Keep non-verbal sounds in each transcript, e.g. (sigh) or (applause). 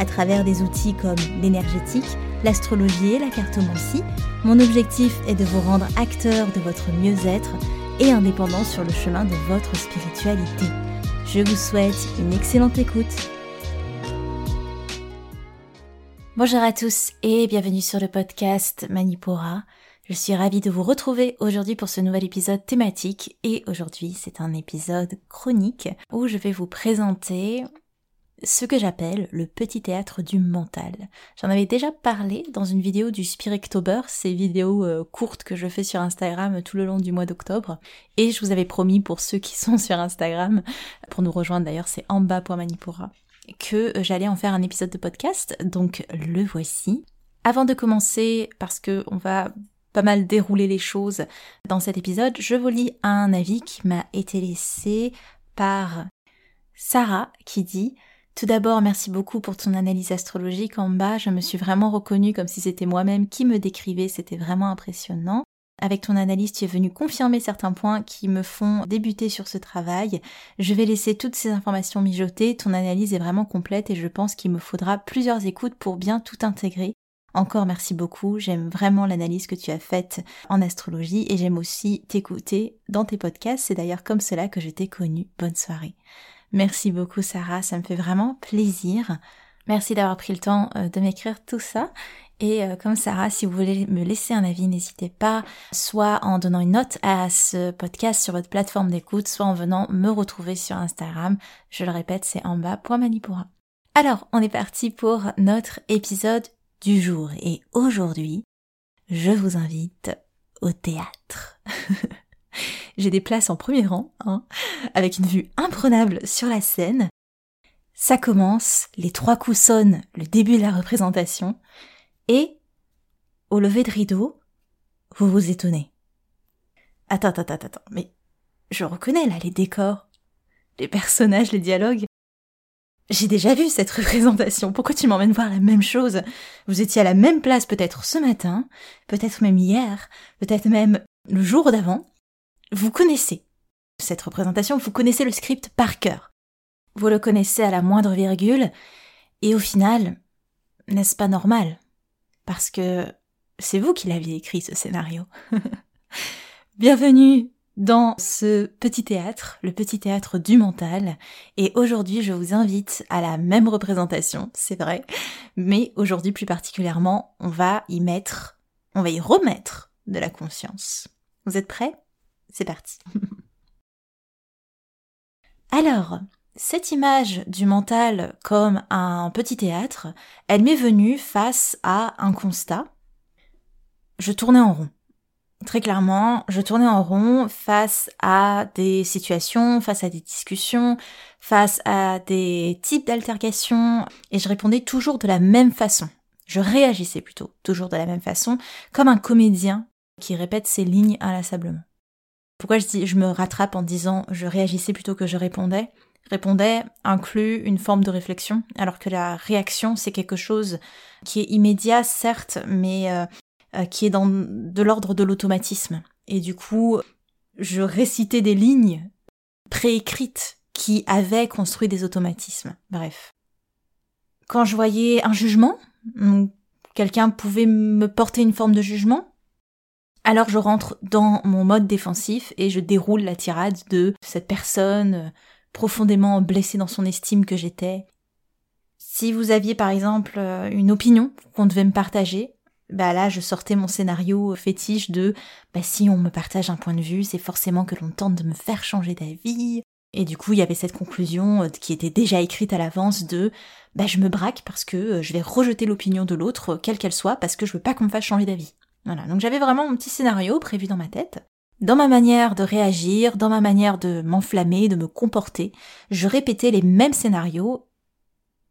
À travers des outils comme l'énergétique, l'astrologie et la cartomancie, mon objectif est de vous rendre acteur de votre mieux-être et indépendant sur le chemin de votre spiritualité. Je vous souhaite une excellente écoute. Bonjour à tous et bienvenue sur le podcast Manipura. Je suis ravie de vous retrouver aujourd'hui pour ce nouvel épisode thématique et aujourd'hui c'est un épisode chronique où je vais vous présenter ce que j'appelle le petit théâtre du mental. J'en avais déjà parlé dans une vidéo du Spirictober, ces vidéos euh, courtes que je fais sur Instagram tout le long du mois d'octobre. Et je vous avais promis pour ceux qui (laughs) sont sur Instagram, pour nous rejoindre d'ailleurs c'est en bas.manipura, que j'allais en faire un épisode de podcast, donc le voici. Avant de commencer, parce que on va pas mal dérouler les choses dans cet épisode, je vous lis un avis qui m'a été laissé par Sarah qui dit tout d'abord, merci beaucoup pour ton analyse astrologique en bas. Je me suis vraiment reconnue comme si c'était moi-même qui me décrivait. C'était vraiment impressionnant. Avec ton analyse, tu es venu confirmer certains points qui me font débuter sur ce travail. Je vais laisser toutes ces informations mijoter. Ton analyse est vraiment complète et je pense qu'il me faudra plusieurs écoutes pour bien tout intégrer. Encore merci beaucoup, j'aime vraiment l'analyse que tu as faite en astrologie et j'aime aussi t'écouter dans tes podcasts, c'est d'ailleurs comme cela que je t'ai connue. Bonne soirée. Merci beaucoup Sarah, ça me fait vraiment plaisir. Merci d'avoir pris le temps euh, de m'écrire tout ça. Et euh, comme Sarah, si vous voulez me laisser un avis, n'hésitez pas, soit en donnant une note à ce podcast sur votre plateforme d'écoute, soit en venant me retrouver sur Instagram. Je le répète, c'est en bas, manipura. Alors, on est parti pour notre épisode du jour et aujourd'hui, je vous invite au théâtre. (laughs) J'ai des places en premier rang, hein, avec une vue imprenable sur la scène. Ça commence, les trois coups sonnent, le début de la représentation, et, au lever de rideau, vous vous étonnez. Attends, attends, attends, attends, mais je reconnais là les décors, les personnages, les dialogues. J'ai déjà vu cette représentation. Pourquoi tu m'emmènes voir la même chose? Vous étiez à la même place peut-être ce matin, peut-être même hier, peut-être même le jour d'avant. Vous connaissez cette représentation, vous connaissez le script par cœur. Vous le connaissez à la moindre virgule, et au final, n'est-ce pas normal? Parce que c'est vous qui l'aviez écrit ce scénario. (laughs) Bienvenue dans ce petit théâtre, le petit théâtre du mental. Et aujourd'hui, je vous invite à la même représentation, c'est vrai. Mais aujourd'hui, plus particulièrement, on va y mettre, on va y remettre de la conscience. Vous êtes prêts? C'est parti. (laughs) Alors, cette image du mental comme un petit théâtre, elle m'est venue face à un constat. Je tournais en rond très clairement, je tournais en rond face à des situations, face à des discussions, face à des types d'altercations, et je répondais toujours de la même façon. Je réagissais plutôt toujours de la même façon, comme un comédien qui répète ses lignes inlassablement. Pourquoi je dis je me rattrape en disant je réagissais plutôt que je répondais? Répondait inclut une forme de réflexion, alors que la réaction c'est quelque chose qui est immédiat certes, mais euh, euh, qui est dans de l'ordre de l'automatisme. Et du coup, je récitais des lignes préécrites qui avaient construit des automatismes. Bref. Quand je voyais un jugement, quelqu'un pouvait me porter une forme de jugement, alors je rentre dans mon mode défensif et je déroule la tirade de cette personne euh, profondément blessée dans son estime que j'étais. Si vous aviez par exemple euh, une opinion qu'on devait me partager, bah là je sortais mon scénario fétiche de bah si on me partage un point de vue, c'est forcément que l'on tente de me faire changer d'avis. Et du coup, il y avait cette conclusion euh, qui était déjà écrite à l'avance de bah je me braque parce que je vais rejeter l'opinion de l'autre, quelle qu'elle soit, parce que je veux pas qu'on me fasse changer d'avis. Voilà, donc j'avais vraiment mon petit scénario prévu dans ma tête. Dans ma manière de réagir, dans ma manière de m'enflammer, de me comporter, je répétais les mêmes scénarios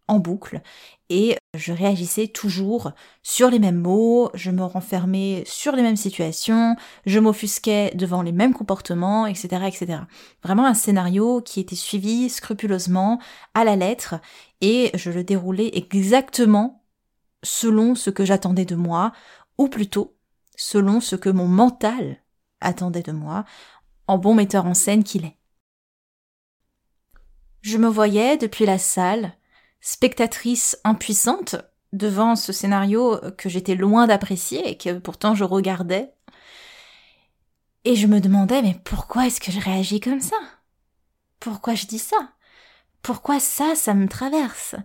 en boucle et je réagissais toujours sur les mêmes mots, je me renfermais sur les mêmes situations, je m'offusquais devant les mêmes comportements, etc., etc. Vraiment un scénario qui était suivi scrupuleusement à la lettre et je le déroulais exactement selon ce que j'attendais de moi, ou plutôt selon ce que mon mental attendait de moi, en bon metteur en scène qu'il est. Je me voyais depuis la salle, spectatrice impuissante devant ce scénario que j'étais loin d'apprécier et que pourtant je regardais. Et je me demandais mais pourquoi est-ce que je réagis comme ça? Pourquoi je dis ça? Pourquoi ça, ça me traverse?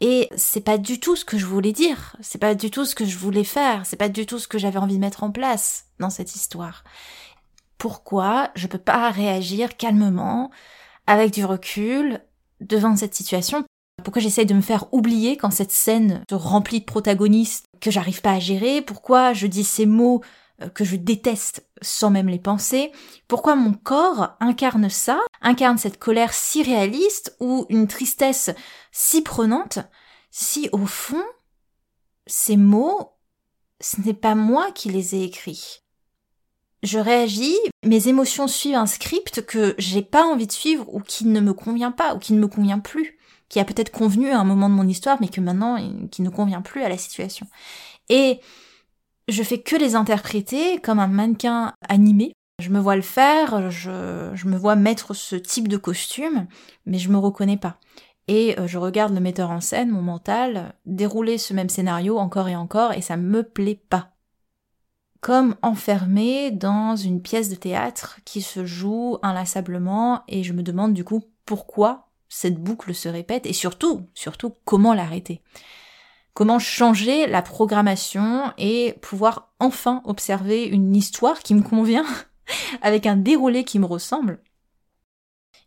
Et c'est pas du tout ce que je voulais dire, c'est pas du tout ce que je voulais faire, c'est pas du tout ce que j'avais envie de mettre en place dans cette histoire. Pourquoi je peux pas réagir calmement, avec du recul, devant cette situation? Pourquoi j'essaye de me faire oublier quand cette scène se remplit de protagonistes que j'arrive pas à gérer? Pourquoi je dis ces mots que je déteste sans même les penser Pourquoi mon corps incarne ça, incarne cette colère si réaliste ou une tristesse si prenante, si au fond, ces mots, ce n'est pas moi qui les ai écrits je réagis, mes émotions suivent un script que j'ai pas envie de suivre ou qui ne me convient pas ou qui ne me convient plus, qui a peut-être convenu à un moment de mon histoire mais que maintenant qui ne convient plus à la situation. Et je fais que les interpréter comme un mannequin animé. Je me vois le faire, je, me vois mettre ce type de costume, mais je me reconnais pas. Et euh, je regarde le metteur en scène, mon mental, dérouler ce même scénario encore et encore, et ça me plaît pas comme enfermé dans une pièce de théâtre qui se joue inlassablement et je me demande du coup pourquoi cette boucle se répète et surtout, surtout comment l'arrêter. Comment changer la programmation et pouvoir enfin observer une histoire qui me convient (laughs) avec un déroulé qui me ressemble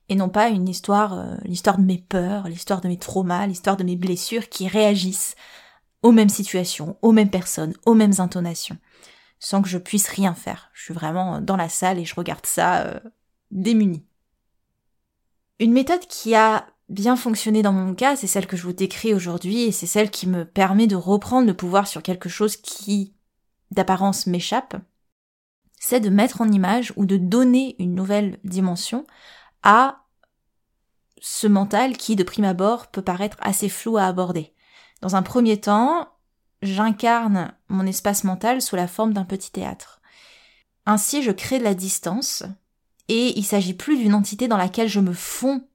et non pas une histoire, euh, l'histoire de mes peurs, l'histoire de mes traumas, l'histoire de mes blessures qui réagissent aux mêmes situations, aux mêmes personnes, aux mêmes intonations sans que je puisse rien faire. Je suis vraiment dans la salle et je regarde ça euh, démunie. Une méthode qui a bien fonctionné dans mon cas, c'est celle que je vous décris aujourd'hui et c'est celle qui me permet de reprendre le pouvoir sur quelque chose qui, d'apparence, m'échappe. C'est de mettre en image ou de donner une nouvelle dimension à ce mental qui, de prime abord, peut paraître assez flou à aborder. Dans un premier temps, j'incarne mon espace mental sous la forme d'un petit théâtre. Ainsi, je crée de la distance, et il s'agit plus d'une entité dans laquelle je me fonds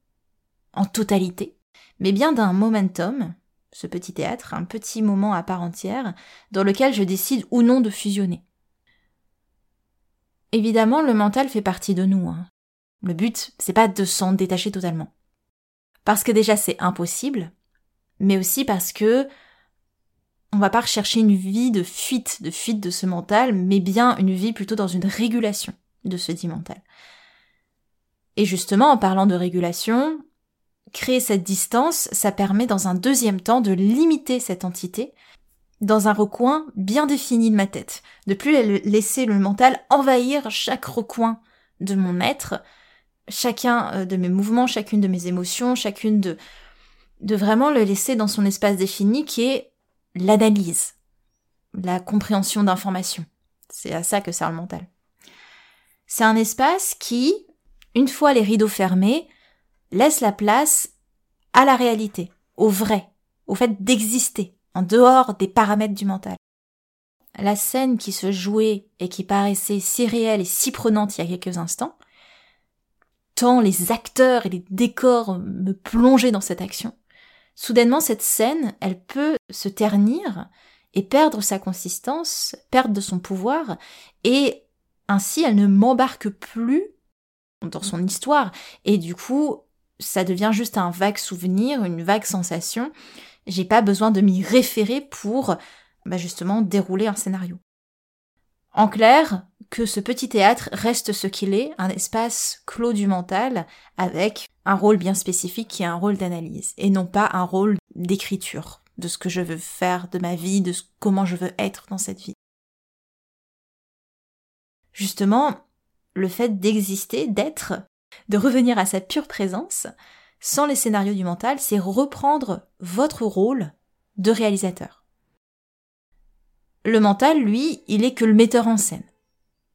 en totalité, mais bien d'un momentum, ce petit théâtre, un petit moment à part entière, dans lequel je décide ou non de fusionner. Évidemment, le mental fait partie de nous. Hein. Le but, c'est pas de s'en détacher totalement. Parce que déjà c'est impossible, mais aussi parce que on va pas rechercher une vie de fuite, de fuite de ce mental, mais bien une vie plutôt dans une régulation de ce dit mental. Et justement, en parlant de régulation, créer cette distance, ça permet dans un deuxième temps de limiter cette entité dans un recoin bien défini de ma tête, de plus laisser le mental envahir chaque recoin de mon être, chacun euh, de mes mouvements, chacune de mes émotions, chacune de de vraiment le laisser dans son espace défini qui est l'analyse, la compréhension d'informations. C'est à ça que sert le mental. C'est un espace qui, une fois les rideaux fermés, laisse la place à la réalité, au vrai, au fait d'exister, en dehors des paramètres du mental. La scène qui se jouait et qui paraissait si réelle et si prenante il y a quelques instants, tant les acteurs et les décors me plongeaient dans cette action, soudainement cette scène, elle peut se ternir et perdre sa consistance, perdre de son pouvoir, et ainsi elle ne m'embarque plus dans son histoire, et du coup ça devient juste un vague souvenir, une vague sensation, j'ai pas besoin de m'y référer pour bah, justement dérouler un scénario. En clair, que ce petit théâtre reste ce qu'il est, un espace clos du mental, avec un rôle bien spécifique qui est un rôle d'analyse, et non pas un rôle d'écriture de ce que je veux faire de ma vie, de comment je veux être dans cette vie. Justement, le fait d'exister, d'être, de revenir à sa pure présence, sans les scénarios du mental, c'est reprendre votre rôle de réalisateur. Le mental, lui, il est que le metteur en scène.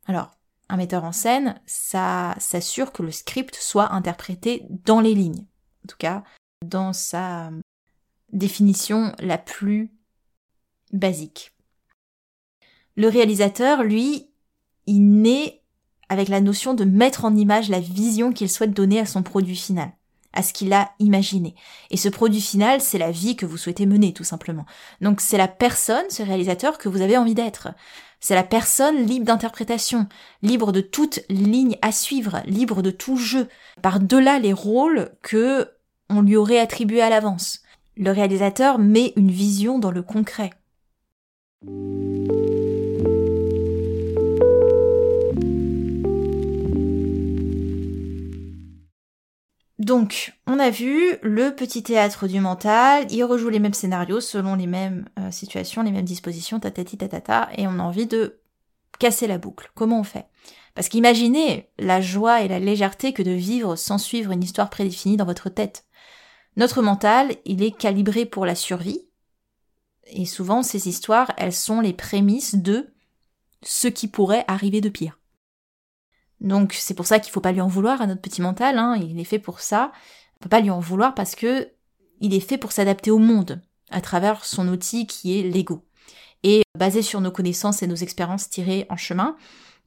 Alors, un metteur en scène, ça s'assure que le script soit interprété dans les lignes. En tout cas, dans sa définition la plus basique. Le réalisateur, lui, il naît avec la notion de mettre en image la vision qu'il souhaite donner à son produit final, à ce qu'il a imaginé. Et ce produit final, c'est la vie que vous souhaitez mener, tout simplement. Donc c'est la personne, ce réalisateur, que vous avez envie d'être. C'est la personne libre d'interprétation, libre de toute ligne à suivre, libre de tout jeu, par-delà les rôles que on lui aurait attribués à l'avance. Le réalisateur met une vision dans le concret. Donc, on a vu le petit théâtre du mental, il rejoue les mêmes scénarios selon les mêmes euh, situations, les mêmes dispositions, tatati tatata, et on a envie de casser la boucle. Comment on fait? Parce qu'imaginez la joie et la légèreté que de vivre sans suivre une histoire prédéfinie dans votre tête. Notre mental, il est calibré pour la survie, et souvent ces histoires, elles sont les prémices de ce qui pourrait arriver de pire. Donc c'est pour ça qu'il faut pas lui en vouloir à notre petit mental, hein, il est fait pour ça. On peut pas lui en vouloir parce que il est fait pour s'adapter au monde à travers son outil qui est l'ego. Et basé sur nos connaissances et nos expériences tirées en chemin,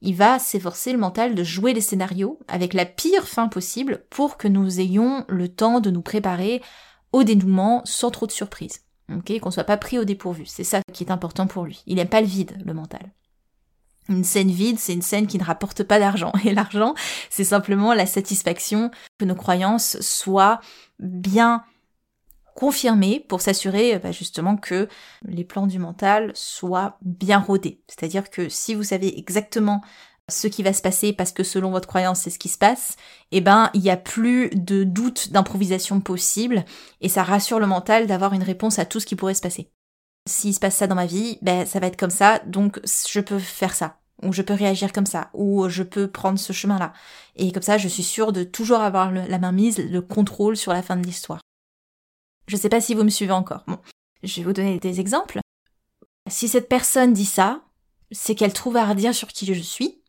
il va s'efforcer le mental de jouer les scénarios avec la pire fin possible pour que nous ayons le temps de nous préparer au dénouement sans trop de surprises. Ok, qu'on soit pas pris au dépourvu. C'est ça qui est important pour lui. Il n'aime pas le vide, le mental. Une scène vide, c'est une scène qui ne rapporte pas d'argent. Et l'argent, c'est simplement la satisfaction que nos croyances soient bien confirmées pour s'assurer bah, justement que les plans du mental soient bien rodés. C'est-à-dire que si vous savez exactement ce qui va se passer parce que selon votre croyance c'est ce qui se passe, eh ben il n'y a plus de doute d'improvisation possible et ça rassure le mental d'avoir une réponse à tout ce qui pourrait se passer s'il se passe ça dans ma vie, ben ça va être comme ça, donc je peux faire ça, ou je peux réagir comme ça, ou je peux prendre ce chemin-là. Et comme ça, je suis sûre de toujours avoir la main mise, le contrôle sur la fin de l'histoire. Je sais pas si vous me suivez encore. Bon, je vais vous donner des exemples. Si cette personne dit ça, c'est qu'elle trouve à redire sur qui je suis,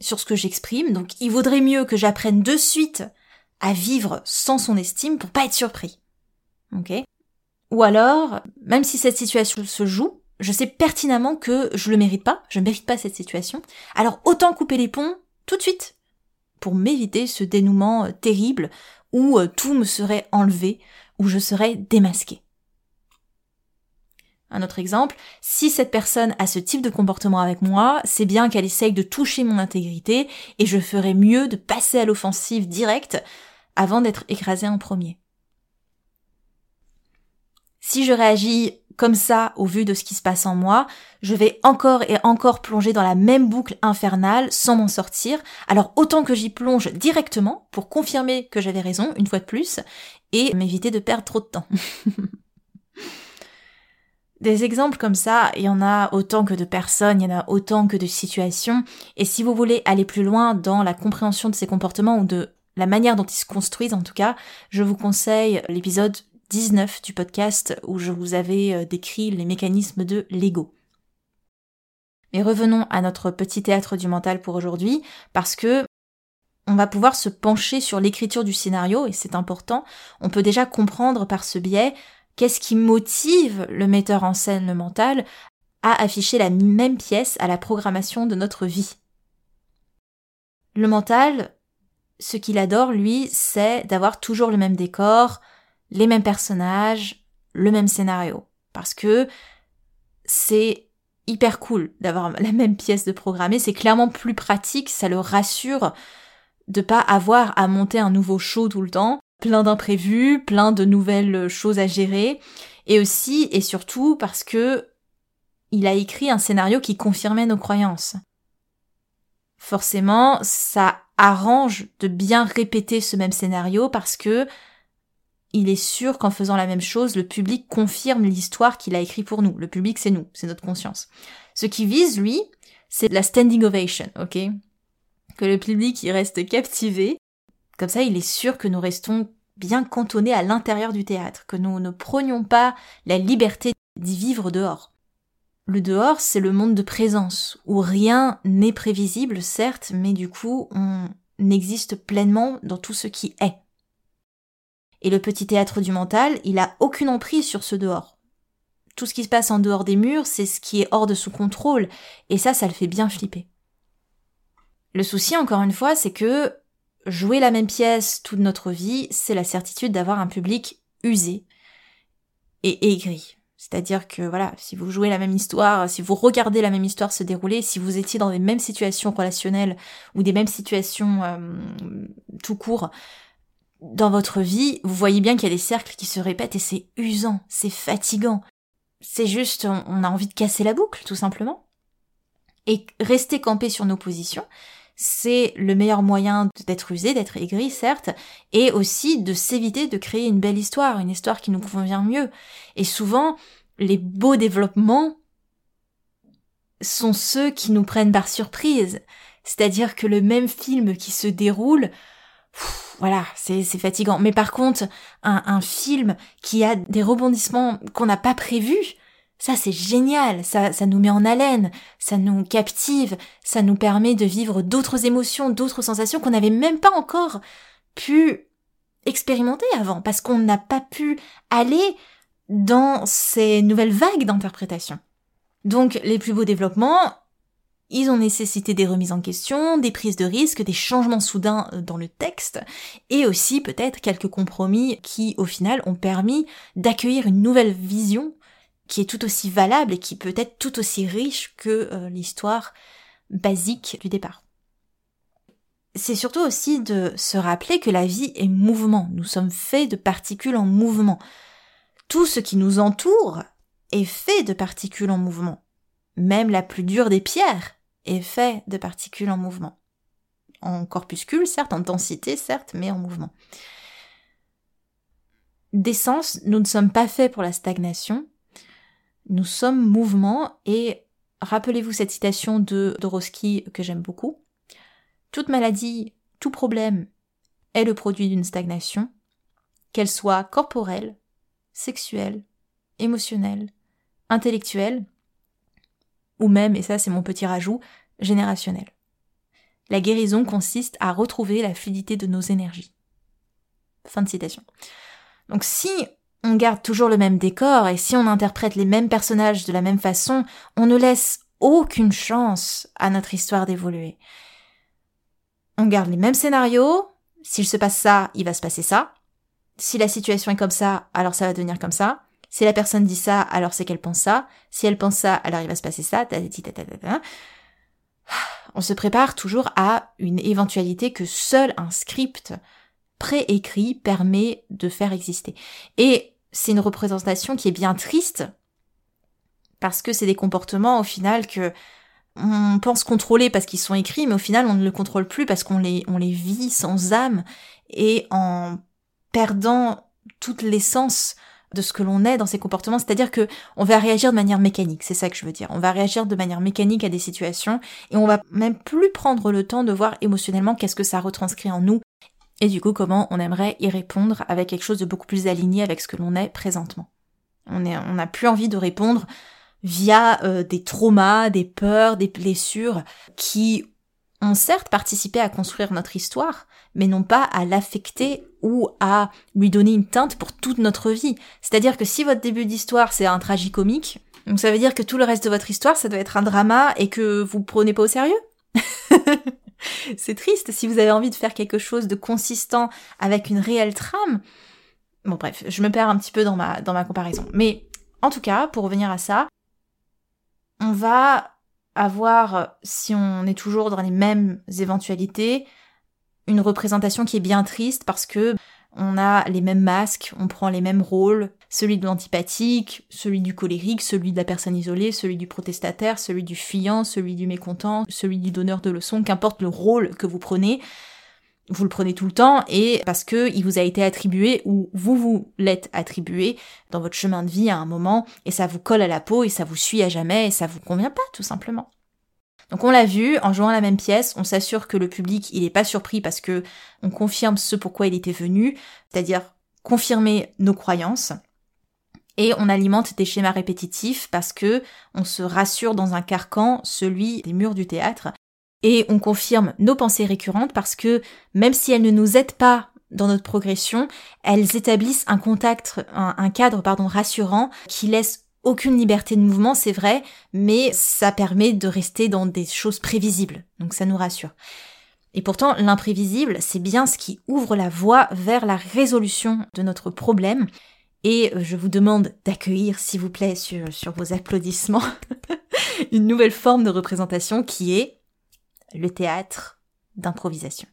sur ce que j'exprime, donc il vaudrait mieux que j'apprenne de suite à vivre sans son estime pour pas être surpris. Ok? Ou alors, même si cette situation se joue, je sais pertinemment que je le mérite pas, je mérite pas cette situation, alors autant couper les ponts tout de suite, pour m'éviter ce dénouement euh, terrible où euh, tout me serait enlevé, où je serais démasqué. Un autre exemple, si cette personne a ce type de comportement avec moi, c'est bien qu'elle essaye de toucher mon intégrité et je ferais mieux de passer à l'offensive directe avant d'être écrasé en premier. Si je réagis comme ça au vu de ce qui se passe en moi, je vais encore et encore plonger dans la même boucle infernale sans m'en sortir. Alors autant que j'y plonge directement pour confirmer que j'avais raison une fois de plus et m'éviter de perdre trop de temps. (laughs) Des exemples comme ça, il y en a autant que de personnes, il y en a autant que de situations. Et si vous voulez aller plus loin dans la compréhension de ces comportements ou de la manière dont ils se construisent en tout cas, je vous conseille l'épisode 19 du podcast où je vous avais euh, décrit les mécanismes de l'ego. Mais revenons à notre petit théâtre du mental pour aujourd'hui, parce que on va pouvoir se pencher sur l'écriture du scénario, et c'est important. On peut déjà comprendre par ce biais qu'est-ce qui motive le metteur en scène, le mental, à afficher la même pièce à la programmation de notre vie. Le mental, ce qu'il adore, lui, c'est d'avoir toujours le même décor, les mêmes personnages, le même scénario. Parce que c'est hyper cool d'avoir (laughs) la même pièce de programmer, c'est clairement plus pratique, ça le rassure de pas avoir à monter un nouveau show tout le temps, plein d'imprévus, plein de nouvelles choses à gérer, et aussi et surtout parce que il a écrit un scénario qui confirmait nos croyances. Forcément, ça arrange de bien répéter ce même scénario parce que il est sûr qu'en faisant la même chose, le public confirme l'histoire qu'il a écrit pour nous. Le public, c'est nous, c'est notre conscience. Ce qui vise, lui, c'est la standing ovation, ok? Que le public, il reste captivé. Comme ça, il est sûr que nous restons bien cantonnés à l'intérieur du théâtre, que nous ne prenions pas la liberté d'y vivre dehors. Le dehors, c'est le monde de présence, où rien n'est prévisible, certes, mais du coup, on existe pleinement dans tout ce qui est. Et le petit théâtre du mental, il a aucune emprise sur ce dehors. Tout ce qui se passe en dehors des murs, c'est ce qui est hors de son contrôle, et ça, ça le fait bien flipper. Le souci, encore une fois, c'est que jouer la même pièce toute notre vie, c'est la certitude d'avoir un public usé et aigri. C'est-à-dire que voilà, si vous jouez la même histoire, si vous regardez la même histoire se dérouler, si vous étiez dans les mêmes situations relationnelles ou des mêmes situations euh, tout court dans votre vie, vous voyez bien qu'il y a des cercles qui se répètent et c'est usant, c'est fatigant. C'est juste, on a envie de casser la boucle, tout simplement. Et rester campé sur nos positions, c'est le meilleur moyen d'être usé, d'être aigri, certes, et aussi de s'éviter de créer une belle histoire, une histoire qui nous convient mieux. Et souvent, les beaux développements sont ceux qui nous prennent par surprise. C'est-à-dire que le même film qui se déroule, voilà, c'est fatigant. Mais par contre, un, film qui a des rebondissements qu'on n'a pas prévus, ça c'est génial, ça, ça nous met en haleine, ça nous captive, ça nous permet de vivre d'autres émotions, d'autres sensations qu'on n'avait même pas encore pu expérimenter avant, parce qu'on n'a pas pu aller dans ces nouvelles vagues d'interprétation. Donc les plus beaux développements, ils ont nécessité des remises en question, des prises de risques, des changements soudains euh, dans le texte, et aussi peut-être quelques compromis qui, au final, ont permis d'accueillir une nouvelle vision qui est tout aussi valable et qui peut être tout aussi riche que euh, l'histoire basique du départ. C'est surtout aussi de se rappeler que la vie est mouvement. Nous sommes faits de particules en mouvement. Tout ce qui nous entoure est fait de particules en mouvement. Même la plus dure des pierres est fait de particules en mouvement. En corpuscule, certes, en densité, certes, mais en mouvement. D'essence, nous ne sommes pas faits pour la stagnation, nous sommes mouvement et rappelez-vous cette citation de Dorosky que j'aime beaucoup. Toute maladie, tout problème est le produit d'une stagnation, qu'elle soit corporelle, sexuelle, émotionnelle, intellectuelle, ou même, et ça c'est mon petit rajout, générationnelle. La guérison consiste à retrouver la fluidité de nos énergies. Fin de citation. Donc si on garde toujours le même décor et si on interprète les mêmes personnages de la même façon, on ne laisse aucune chance à notre histoire d'évoluer. On garde les mêmes scénarios, s'il se passe ça, il va se passer ça. Si la situation est comme ça, alors ça va devenir comme ça. Si la personne dit ça, alors c'est qu'elle pense ça. Si elle pense ça, alors il va se passer ça. On se prépare toujours à une éventualité que seul un script préécrit permet de faire exister. Et c'est une représentation qui est bien triste parce que c'est des comportements au final que on pense contrôler parce qu'ils sont écrits, mais au final on ne le contrôle plus parce qu'on les, les vit sans âme et en perdant toute l'essence de ce que l'on est dans ces comportements, c'est-à-dire que on va réagir de manière mécanique, c'est ça que je veux dire. On va réagir de manière mécanique à des situations et on va même plus prendre le temps de voir émotionnellement qu'est-ce que ça retranscrit en nous et du coup comment on aimerait y répondre avec quelque chose de beaucoup plus aligné avec ce que l'on est présentement. On n'a on plus envie de répondre via euh, des traumas, des peurs, des blessures qui ont certes participé à construire notre histoire, mais non pas à l'affecter ou à lui donner une teinte pour toute notre vie. C'est-à-dire que si votre début d'histoire c'est un tragicomique, donc ça veut dire que tout le reste de votre histoire ça doit être un drama et que vous prenez pas au sérieux? (laughs) C'est triste si vous avez envie de faire quelque chose de consistant avec une réelle trame. Bon bref, je me perds un petit peu dans ma, dans ma comparaison. Mais en tout cas, pour revenir à ça, on va avoir, si on est toujours dans les mêmes éventualités, une représentation qui est bien triste parce que on a les mêmes masques, on prend les mêmes rôles, celui de l'antipathique, celui du colérique, celui de la personne isolée, celui du protestataire, celui du fuyant, celui du mécontent, celui du donneur de leçons, qu'importe le rôle que vous prenez, vous le prenez tout le temps et parce que il vous a été attribué ou vous vous l'êtes attribué dans votre chemin de vie à un moment et ça vous colle à la peau et ça vous suit à jamais et ça vous convient pas tout simplement. Donc on l'a vu, en jouant la même pièce, on s'assure que le public, il est pas surpris parce que on confirme ce pourquoi il était venu, c'est-à-dire confirmer nos croyances. Et on alimente des schémas répétitifs parce que on se rassure dans un carcan, celui des murs du théâtre. Et on confirme nos pensées récurrentes parce que même si elles ne nous aident pas dans notre progression, elles établissent un contact, un, cadre pardon rassurant qui laisse aucune liberté de mouvement, c'est vrai, mais ça permet de rester dans des choses prévisibles. Donc ça nous rassure. Et pourtant, l'imprévisible, c'est bien ce qui ouvre la voie vers la résolution de notre problème. Et euh, je vous demande d'accueillir, s'il vous plaît, sur, sur vos applaudissements, (laughs) une nouvelle forme de représentation qui est le théâtre d'improvisation.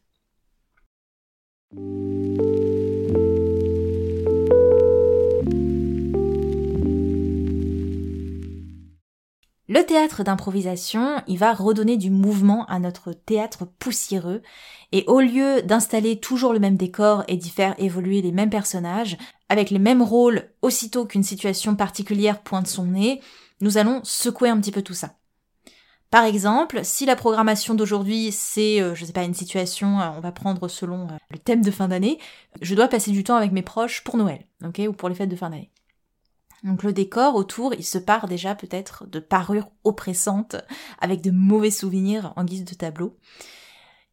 Le théâtre d'improvisation, il va redonner du mouvement à notre théâtre poussiéreux, et au lieu d'installer toujours le même décor et d'y faire évoluer les mêmes personnages, avec les mêmes rôles aussitôt qu'une situation particulière pointe son nez, nous allons secouer un petit peu tout ça. Par exemple, si la programmation d'aujourd'hui c'est, euh, je sais pas, une situation, euh, on va prendre selon euh, le thème de fin d'année, je dois passer du temps avec mes proches pour Noël, ok, ou pour les fêtes de fin d'année. Donc le décor autour, il se part déjà peut-être de parures oppressantes, avec de mauvais souvenirs en guise de tableau.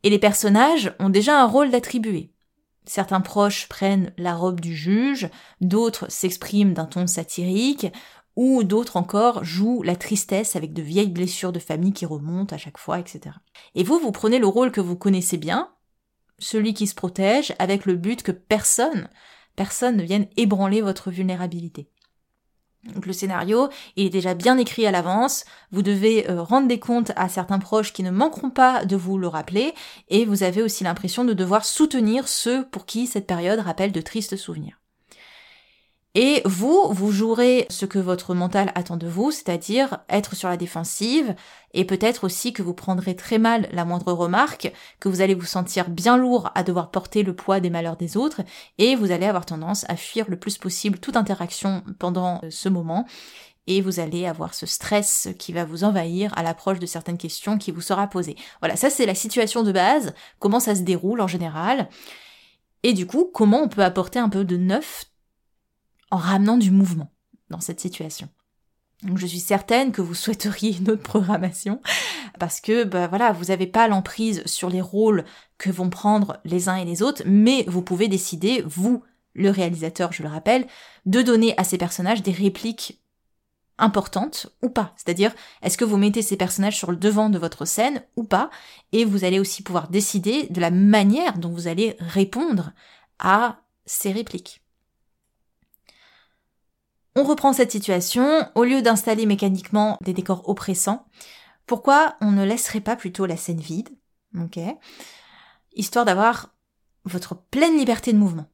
Et les personnages ont déjà un rôle d'attribuer. Certains proches prennent la robe du juge, d'autres s'expriment d'un ton satirique, ou d'autres encore jouent la tristesse avec de vieilles blessures de famille qui remontent à chaque fois, etc. Et vous, vous prenez le rôle que vous connaissez bien, celui qui se protège, avec le but que personne, personne ne vienne ébranler votre vulnérabilité. Donc le scénario, il est déjà bien écrit à l'avance, vous devez euh, rendre des comptes à certains proches qui ne manqueront pas de vous le rappeler, et vous avez aussi l'impression de devoir soutenir ceux pour qui cette période rappelle de tristes souvenirs. Et vous, vous jouerez ce que votre mental attend de vous, c'est-à-dire être sur la défensive, et peut-être aussi que vous prendrez très mal la moindre remarque, que vous allez vous sentir bien lourd à devoir porter le poids des malheurs des autres, et vous allez avoir tendance à fuir le plus possible toute interaction pendant ce moment, et vous allez avoir ce stress qui va vous envahir à l'approche de certaines questions qui vous sera posées. Voilà, ça c'est la situation de base, comment ça se déroule en général, et du coup, comment on peut apporter un peu de neuf en ramenant du mouvement dans cette situation. Donc je suis certaine que vous souhaiteriez une autre programmation parce que bah voilà, vous n'avez pas l'emprise sur les rôles que vont prendre les uns et les autres, mais vous pouvez décider, vous, le réalisateur, je le rappelle, de donner à ces personnages des répliques importantes ou pas. C'est-à-dire, est-ce que vous mettez ces personnages sur le devant de votre scène ou pas? Et vous allez aussi pouvoir décider de la manière dont vous allez répondre à ces répliques. On reprend cette situation, au lieu d'installer mécaniquement des décors oppressants, pourquoi on ne laisserait pas plutôt la scène vide, ok, histoire d'avoir votre pleine liberté de mouvement.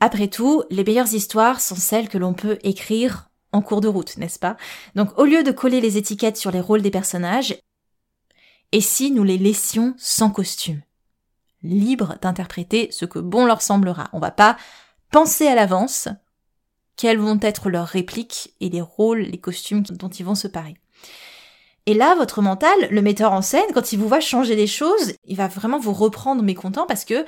Après tout, les meilleures histoires sont celles que l'on peut écrire en cours de route, n'est-ce pas? Donc au lieu de coller les étiquettes sur les rôles des personnages, et si nous les laissions sans costume? Libres d'interpréter ce que bon leur semblera. On va pas penser à l'avance, quelles vont être leurs répliques et les rôles, les costumes dont ils vont se parer. Et là, votre mental, le metteur en scène, quand il vous voit changer les choses, il va vraiment vous reprendre mécontent parce que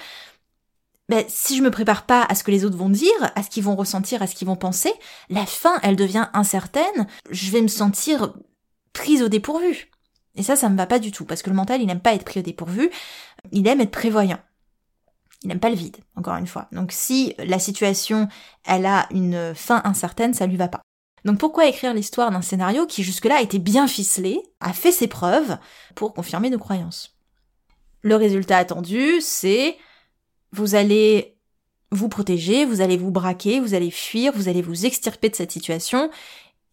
ben, si je me prépare pas à ce que les autres vont dire, à ce qu'ils vont ressentir, à ce qu'ils vont penser, la fin, elle devient incertaine, je vais me sentir prise au dépourvu. Et ça, ça me va pas du tout, parce que le mental, il n'aime pas être pris au dépourvu, il aime être prévoyant. Il n'aime pas le vide, encore une fois. Donc si la situation, elle a une fin incertaine, ça lui va pas. Donc pourquoi écrire l'histoire d'un scénario qui jusque-là a été bien ficelé, a fait ses preuves pour confirmer nos croyances? Le résultat attendu, c'est vous allez vous protéger, vous allez vous braquer, vous allez fuir, vous allez vous extirper de cette situation,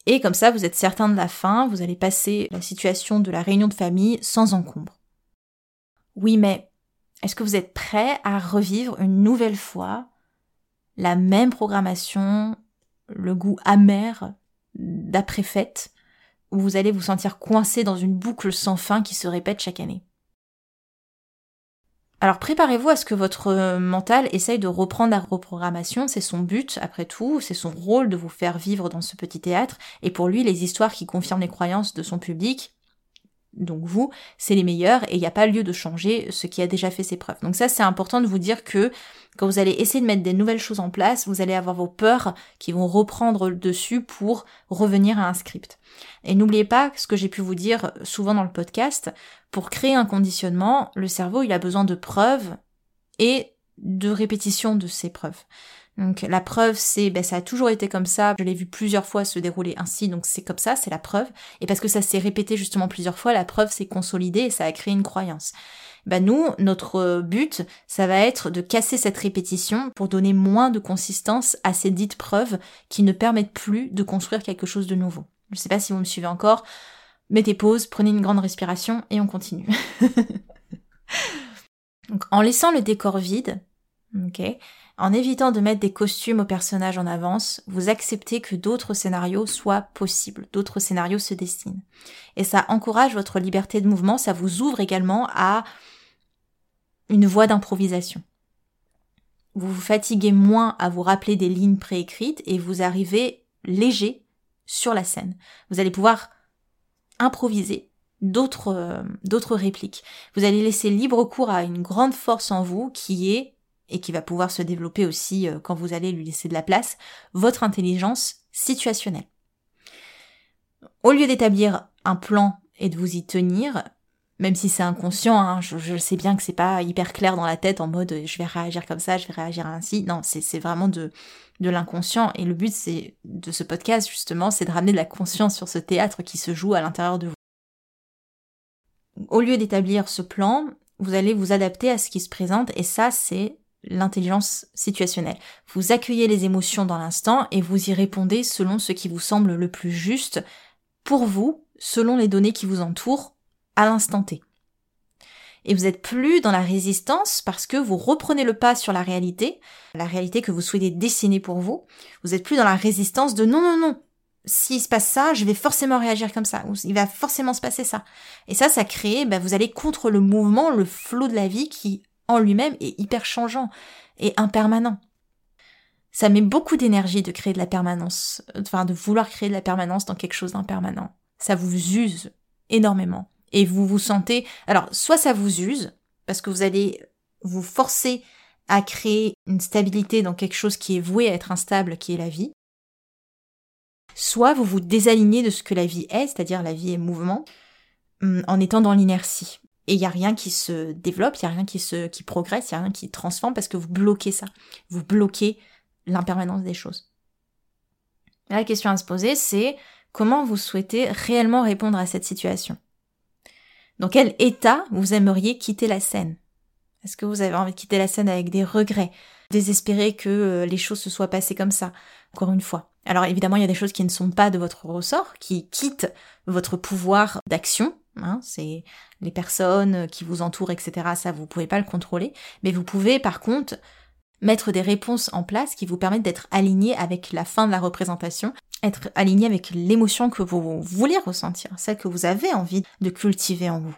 et comme ça vous êtes certain de la fin, vous allez passer la situation de la réunion de famille sans encombre. Oui, mais est-ce que vous êtes prêt à revivre une nouvelle fois la même programmation, le goût amer d'après-fête, où vous allez vous sentir coincé dans une boucle sans fin qui se répète chaque année? Alors préparez-vous à ce que votre mental essaye de reprendre la reprogrammation, c'est son but après tout, c'est son rôle de vous faire vivre dans ce petit théâtre, et pour lui les histoires qui confirment les croyances de son public, donc vous, c'est les meilleurs et il n'y a pas lieu de changer ce qui a déjà fait ses preuves. Donc ça, c'est important de vous dire que quand vous allez essayer de mettre des nouvelles choses en place, vous allez avoir vos peurs qui vont reprendre le dessus pour revenir à un script. Et n'oubliez pas ce que j'ai pu vous dire souvent dans le podcast, pour créer un conditionnement, le cerveau, il a besoin de preuves et de répétition de ces preuves. Donc la preuve, c'est, ben, ça a toujours été comme ça. Je l'ai vu plusieurs fois se dérouler ainsi, donc c'est comme ça, c'est la preuve. Et parce que ça s'est répété justement plusieurs fois, la preuve s'est consolidée et ça a créé une croyance. Ben nous, notre but, ça va être de casser cette répétition pour donner moins de consistance à ces dites preuves qui ne permettent plus de construire quelque chose de nouveau. Je sais pas si vous me suivez encore. Mettez pause, prenez une grande respiration et on continue. (laughs) donc en laissant le décor vide, ok, en évitant de mettre des costumes aux personnages en avance, vous acceptez que d'autres scénarios soient possibles, d'autres scénarios se destinent. Et ça encourage votre liberté de mouvement, ça vous ouvre également à une voie d'improvisation. Vous vous fatiguez moins à vous rappeler des lignes préécrites et vous arrivez léger sur la scène. Vous allez pouvoir improviser d'autres euh, d'autres répliques. Vous allez laisser libre cours à une grande force en vous qui est et qui va pouvoir se développer aussi euh, quand vous allez lui laisser de la place, votre intelligence situationnelle. Au lieu d'établir un plan et de vous y tenir, même si c'est inconscient, hein, je, sais bien que c'est pas hyper clair dans la tête en mode je vais réagir comme ça, je vais réagir ainsi. Non, c'est vraiment de, de l'inconscient. Et le but c'est de ce podcast justement, c'est de ramener de la conscience sur ce théâtre qui se joue à l'intérieur de vous. Au lieu d'établir ce plan, vous allez vous adapter à ce qui se présente et ça c'est l'intelligence situationnelle. Vous accueillez les émotions dans l'instant et vous y répondez selon ce qui vous semble le plus juste pour vous, selon les données qui vous entourent, à l'instant T. Et vous êtes plus dans la résistance parce que vous reprenez le pas sur la réalité, la réalité que vous souhaitez dessiner pour vous. Vous êtes plus dans la résistance de non, non, non. S'il se passe ça, je vais forcément réagir comme ça, ou il va forcément se passer ça. Et ça, ça crée, ben, vous allez contre le mouvement, le flot de la vie qui en lui-même est hyper changeant et impermanent. Ça met beaucoup d'énergie de créer de la permanence, enfin de vouloir créer de la permanence dans quelque chose d'impermanent. Ça vous use énormément. Et vous vous sentez... Alors, soit ça vous use, parce que vous allez vous forcer à créer une stabilité dans quelque chose qui est voué à être instable, qui est la vie. Soit vous vous désalignez de ce que la vie est, c'est-à-dire la vie est mouvement, hum, en étant dans l'inertie et il n'y a rien qui se développe, il n'y a rien qui se progresse, il n'y a rien qui transforme parce que vous bloquez ça. Vous bloquez l'impermanence des choses. La question à se poser, c'est comment vous souhaitez réellement répondre à cette situation? Dans quel état vous aimeriez quitter la scène? Est-ce que vous avez envie de quitter la scène avec des regrets, désespérer que euh, les choses se soient passées comme ça? Encore une fois. Alors évidemment, il y a des choses qui ne sont pas de votre ressort, qui quittent votre pouvoir d'action, Hein, c'est les personnes qui vous entourent, etc. Ça, vous pouvez pas le contrôler. Mais vous pouvez, par contre, mettre des réponses en place qui vous permettent d'être aligné avec la fin de la représentation, être aligné avec l'émotion que vous voulez ressentir, celle que vous avez envie de cultiver en vous.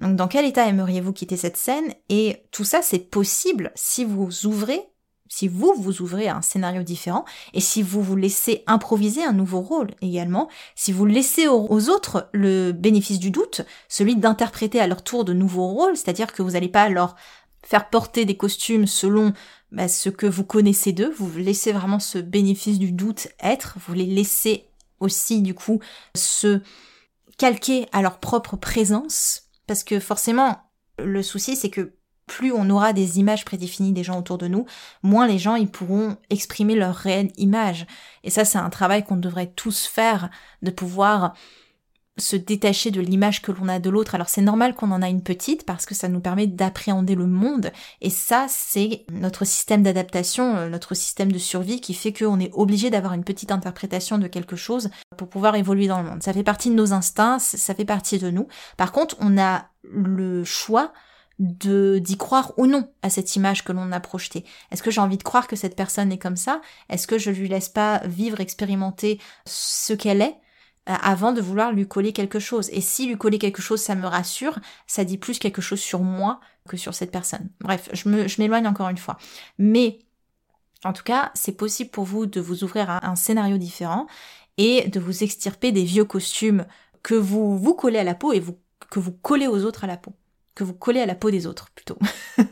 Donc dans quel état aimeriez-vous quitter cette scène? Et tout ça, c'est possible si vous ouvrez si vous vous ouvrez à un scénario différent et si vous vous laissez improviser un nouveau rôle également, si vous laissez aux autres le bénéfice du doute, celui d'interpréter à leur tour de nouveaux rôles, c'est-à-dire que vous n'allez pas leur faire porter des costumes selon bah, ce que vous connaissez d'eux, vous laissez vraiment ce bénéfice du doute être, vous les laissez aussi du coup se calquer à leur propre présence, parce que forcément le souci c'est que plus on aura des images prédéfinies des gens autour de nous, moins les gens ils pourront exprimer leur réelle image. Et ça, c'est un travail qu'on devrait tous faire, de pouvoir se détacher de l'image que l'on a de l'autre. Alors c'est normal qu'on en a une petite parce que ça nous permet d'appréhender le monde et ça c'est notre système d'adaptation, notre système de survie qui fait qu'on est obligé d'avoir une petite interprétation de quelque chose pour pouvoir évoluer dans le monde. Ça fait partie de nos instincts, ça fait partie de nous. Par contre, on a le choix de d'y croire ou non à cette image que l'on a projetée. Est-ce que j'ai envie de croire que cette personne est comme ça? Est-ce que je lui laisse pas vivre, expérimenter ce qu'elle est euh, avant de vouloir lui coller quelque chose? Et si lui coller quelque chose, ça me rassure, ça dit plus quelque chose sur moi que sur cette personne. Bref, je m'éloigne encore une fois. Mais en tout cas, c'est possible pour vous de vous ouvrir à un scénario différent et de vous extirper des vieux costumes que vous vous collez à la peau et que vous collez aux autres à la peau. Que vous collez à la peau des autres, plutôt. (laughs)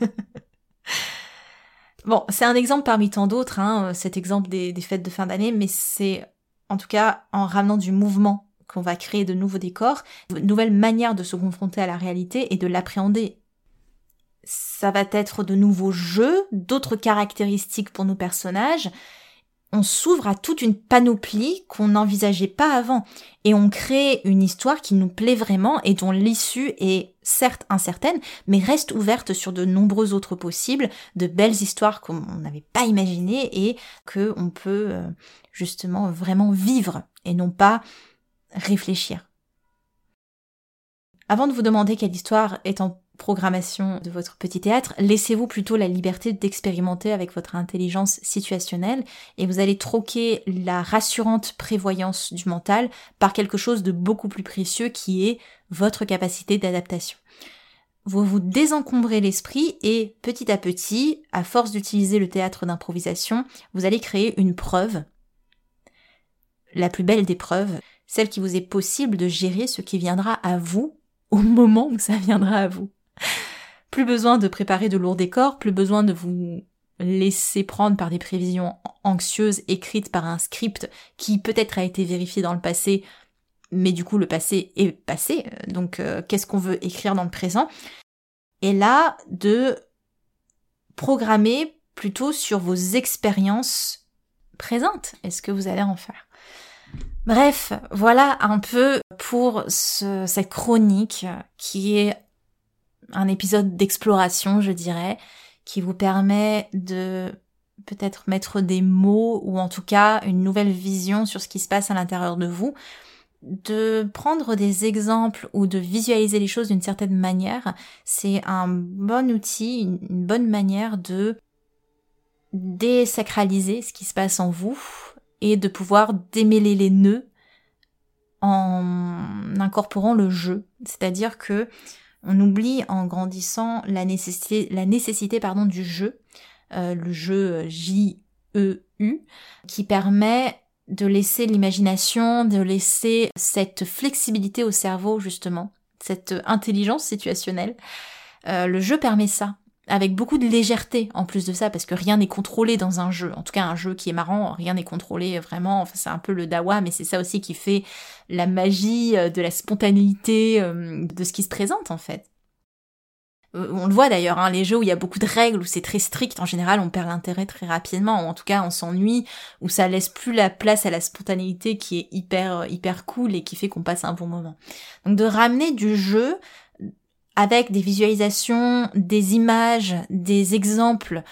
bon, c'est un exemple parmi tant d'autres, hein, cet exemple des fêtes de fin d'année, mais c'est en tout cas en ramenant du mouvement qu'on va créer de nouveaux décors, de nouvelles manières de se confronter à la réalité et de l'appréhender. Ça va être de nouveaux jeux, d'autres caractéristiques pour nos personnages, on s'ouvre à toute une panoplie qu'on n'envisageait pas avant. Et on crée une histoire qui nous plaît vraiment et dont l'issue est certes incertaine, mais reste ouverte sur de nombreux autres possibles, de belles histoires qu'on n'avait pas imaginées et que on peut euh, justement vraiment vivre et non pas réfléchir. Avant de vous demander quelle histoire est en programmation de votre petit théâtre, laissez-vous plutôt la liberté d'expérimenter avec votre intelligence situationnelle et vous allez troquer la rassurante prévoyance du mental par quelque chose de beaucoup plus précieux qui est votre capacité d'adaptation. Vous vous désencombrez l'esprit et petit à petit, à force d'utiliser le théâtre d'improvisation, vous allez créer une preuve, la plus belle des preuves, celle qui vous est possible de gérer ce qui viendra à vous au moment où ça viendra à vous. (laughs) Plus besoin de préparer de lourds décors, plus besoin de vous laisser prendre par des prévisions anxieuses écrites par un script qui peut-être a été vérifié dans le passé, mais du coup le passé est passé, donc euh, qu'est-ce qu'on veut écrire dans le présent? Et là, de programmer plutôt sur vos expériences présentes. Est-ce que vous allez en faire? Bref, voilà un peu pour cette chronique qui est un épisode d'exploration, je dirais, qui vous permet de peut-être mettre des mots ou en tout cas une nouvelle vision sur ce qui se passe à l'intérieur de vous, de prendre des exemples ou de visualiser les choses d'une certaine manière, c'est un bon outil, une bonne manière de désacraliser ce qui se passe en vous et de pouvoir démêler les nœuds en incorporant le jeu. C'est-à-dire que on oublie en grandissant la nécessité, pardon, du jeu, euh, le jeu J-E-U, qui permet de laisser l'imagination, de laisser cette flexibilité au cerveau justement, cette intelligence situationnelle. Euh, le jeu permet ça avec beaucoup de légèreté en plus de ça, parce que rien n'est contrôlé dans un jeu. En tout cas, un jeu qui est marrant, rien n'est contrôlé vraiment. C'est un peu le dawa, mais c'est ça aussi qui fait la magie euh, de la spontanéité euh, de ce qui se présente en fait. Euh, on le voit d'ailleurs, hein, les jeux où il y a beaucoup de règles, où c'est très strict, en général on perd l'intérêt très rapidement, ou en tout cas on s'ennuie, où ça laisse plus la place à la spontanéité qui est hyper hyper cool et qui fait qu'on passe un bon moment. Donc de ramener du jeu avec des visualisations, des images, des exemples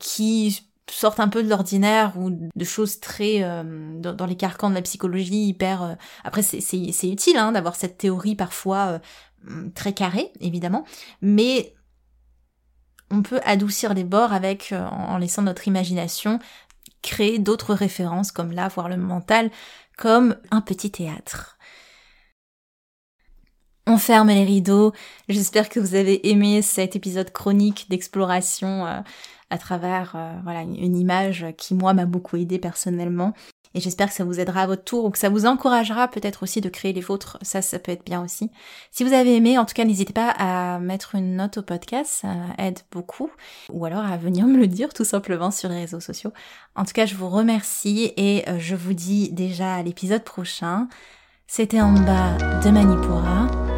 qui sortent un peu de l'ordinaire ou de choses très euh, dans, les carcans de la psychologie hyper euh, après c'est utile hein, d'avoir cette théorie parfois euh, très carrée évidemment mais on peut adoucir les bords avec en laissant notre imagination créer d'autres références comme là voir le mental comme un petit théâtre on ferme les rideaux. J'espère que vous avez aimé cet épisode chronique d'exploration euh, à travers euh, voilà une image qui moi m'a beaucoup aidé personnellement. Et j'espère que ça vous aidera à votre tour ou que ça vous encouragera peut-être aussi de créer les vôtres. Ça, ça peut être bien aussi. Si vous avez aimé, en tout cas, n'hésitez pas à mettre une note au podcast, ça aide beaucoup. Ou alors à venir me le dire tout simplement sur les réseaux sociaux. En tout cas, je vous remercie et euh, je vous dis déjà à l'épisode prochain. C'était en bas de Manipura.